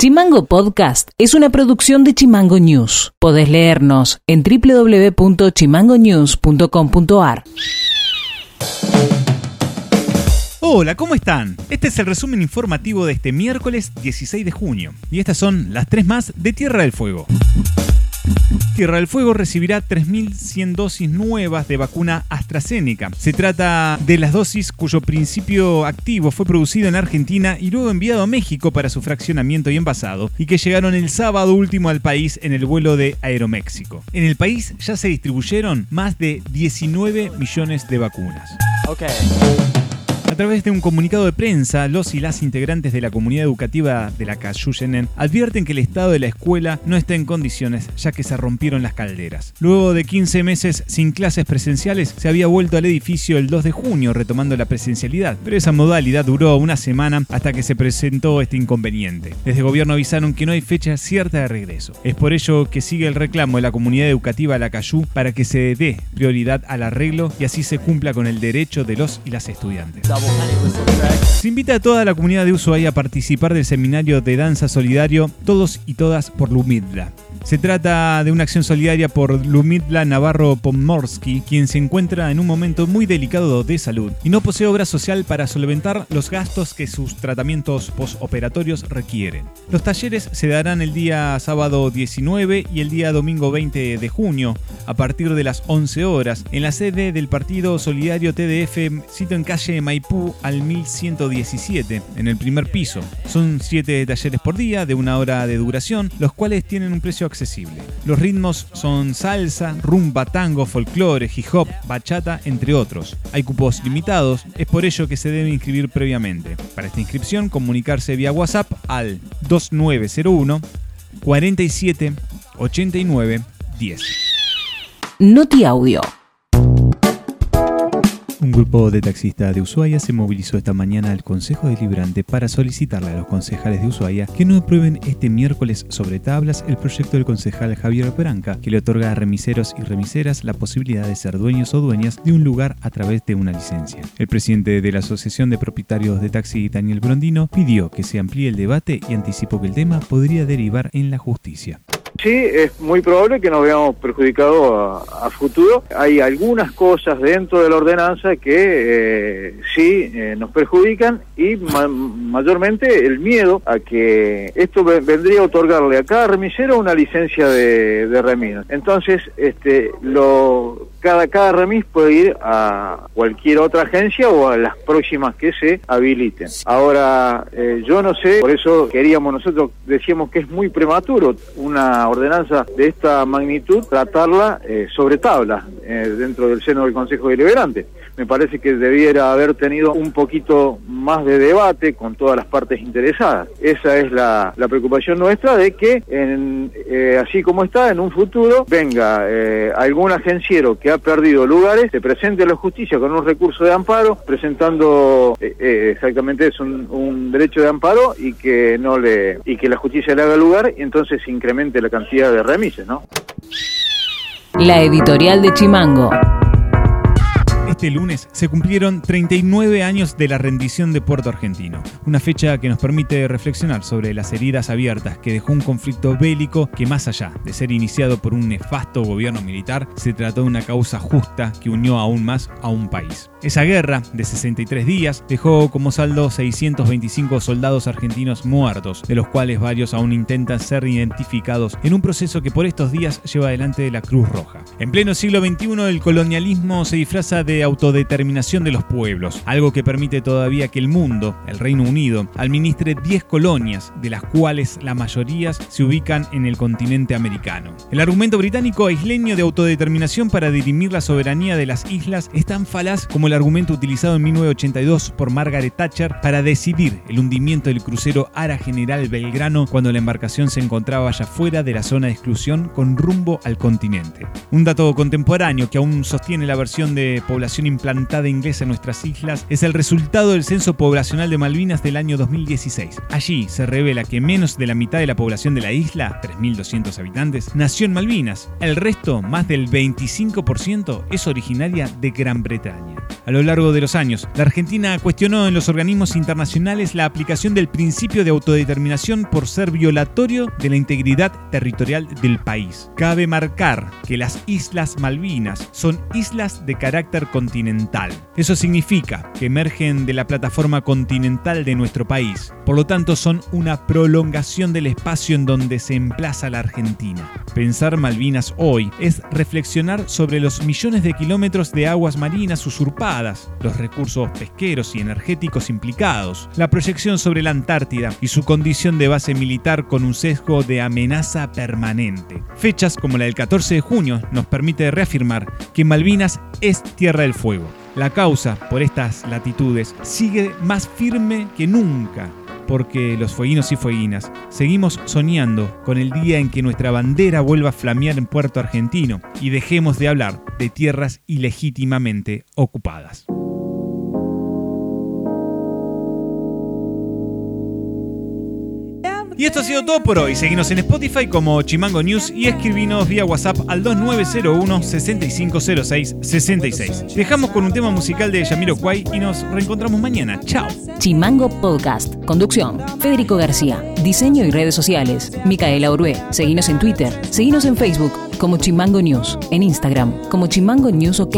Chimango Podcast es una producción de Chimango News. Podés leernos en www.chimangonews.com.ar. Hola, ¿cómo están? Este es el resumen informativo de este miércoles 16 de junio. Y estas son las tres más de Tierra del Fuego. Tierra del Fuego recibirá 3.100 dosis nuevas de vacuna AstraZeneca. Se trata de las dosis cuyo principio activo fue producido en Argentina y luego enviado a México para su fraccionamiento y envasado, y que llegaron el sábado último al país en el vuelo de Aeroméxico. En el país ya se distribuyeron más de 19 millones de vacunas. A través de un comunicado de prensa, los y las integrantes de la comunidad educativa de la Cayuyenen advierten que el estado de la escuela no está en condiciones ya que se rompieron las calderas. Luego de 15 meses sin clases presenciales, se había vuelto al edificio el 2 de junio retomando la presencialidad, pero esa modalidad duró una semana hasta que se presentó este inconveniente. Desde gobierno avisaron que no hay fecha cierta de regreso. Es por ello que sigue el reclamo de la comunidad educativa La Cayú para que se dé prioridad al arreglo y así se cumpla con el derecho de los y las estudiantes. Se invita a toda la comunidad de Ushuaia a participar del seminario de danza solidario Todos y Todas por Lumidla. Se trata de una acción solidaria por Lumidla Navarro Pomorsky, quien se encuentra en un momento muy delicado de salud y no posee obra social para solventar los gastos que sus tratamientos postoperatorios requieren. Los talleres se darán el día sábado 19 y el día domingo 20 de junio, a partir de las 11 horas, en la sede del Partido Solidario TDF, sito en calle Maipú al 1117, en el primer piso. Son 7 talleres por día, de una hora de duración, los cuales tienen un precio Los ritmos son salsa, rumba, tango, folclore, hip hop, bachata, entre otros. Hay cupos limitados, es por ello que se debe inscribir previamente. Para esta inscripción, comunicarse vía WhatsApp al 2901 47 89 10. Noti Audio. Un grupo de taxistas de Ushuaia se movilizó esta mañana al Consejo Deliberante para solicitarle a los concejales de Ushuaia que no aprueben este miércoles sobre tablas el proyecto del concejal Javier Peranca, que le otorga a remiseros y remiseras la posibilidad de ser dueños o dueñas de un lugar a través de una licencia. El presidente de la Asociación de Propietarios de Taxi, Daniel Brondino, pidió que se amplíe el debate y anticipó que el tema podría derivar en la justicia. Sí, es muy probable que nos veamos perjudicados a, futuro. Hay algunas cosas dentro de la ordenanza que eh, sí eh, nos perjudican y mayormente el miedo a que esto vendría a otorgarle a cada remisero una licencia de, de. Entonces, este, lo cada, cada remis puede ir a cualquier otra agencia o a las próximas que se habiliten. Ahora, eh, yo no sé, por eso queríamos nosotros, decíamos que es muy prematuro una ordenanza de esta magnitud, tratarla eh, sobre tabla eh, dentro del seno del Consejo Deliberante me parece que debiera haber tenido un poquito más de debate con todas las partes interesadas. Esa es la, preocupación nuestra de que, en, eh, así como está, en un futuro venga algún agenciero que ha perdido lugares, se presente a la justicia con un recurso de amparo, presentando eh, exactamente eso, un, un, derecho de amparo y que no le y que la justicia le haga lugar y entonces incremente la cantidad de remises, ¿no? La editorial de Chimango. Este lunes se cumplieron 39 años de la rendición de Puerto Argentino, una fecha que nos permite reflexionar sobre las heridas abiertas que dejó un conflicto bélico que más allá de ser iniciado por un nefasto gobierno militar, se trató de una causa justa que unió aún más a un país. Esa guerra, de 63 días, dejó como saldo 625 soldados argentinos muertos, de los cuales varios aún intentan ser identificados en un proceso que por estos días lleva adelante la Cruz Roja. En pleno siglo XXI el colonialismo se disfraza de autodeterminación de los pueblos, algo que permite todavía que el mundo, el Reino Unido, administre 10 colonias, de las cuales la mayoría se ubican en el continente americano. El argumento británico isleño de autodeterminación para dirimir la soberanía de las islas es tan falaz como el argumento utilizado en 1982 por Margaret Thatcher para decidir el hundimiento del crucero Ara General Belgrano cuando la embarcación se encontraba ya fuera de la zona de exclusión con rumbo al continente. Un dato contemporáneo que aún sostiene la versión de población población implantada inglesa en nuestras islas es el resultado del censo poblacional de Malvinas del año 2016. Allí se revela que menos de la mitad de la población de la isla, 3.200 habitantes, nació en Malvinas. El resto, más del 25%, es originaria de Gran Bretaña. A lo largo de los años, la Argentina cuestionó en los organismos internacionales la aplicación del principio de autodeterminación por ser violatorio de la integridad territorial del país. Cabe marcar que las Islas Malvinas son islas de carácter continental. Eso significa que emergen de la plataforma continental de nuestro país. Por lo tanto, son una prolongación del espacio en donde se emplaza la Argentina. Pensar Malvinas hoy es reflexionar sobre los millones de kilómetros de aguas marinas usurpadas, los recursos pesqueros y energéticos implicados, la proyección sobre la Antártida y su condición de base militar con un sesgo de amenaza permanente. Fechas como la del 14 de junio nos permite reafirmar que Malvinas es Tierra del La causa por estas latitudes sigue más firme que nunca porque los fueguinos y fueguinas seguimos soñando con el día en que nuestra bandera vuelva a flamear en Puerto Argentino y dejemos de hablar de tierras ilegítimamente ocupadas. Y esto ha sido todo por hoy. Seguimos en Spotify como Chimango News y escribinos vía WhatsApp al 2901 6506 66. Dejamos con un tema musical de Yamiro Kwai y nos reencontramos mañana. Chao. Chimango Podcast. Conducción. Federico García. Diseño y redes sociales. Micaela Orué. Seguinos en Twitter. Seguinos en Facebook como Chimango News. En Instagram como Chimango News OK.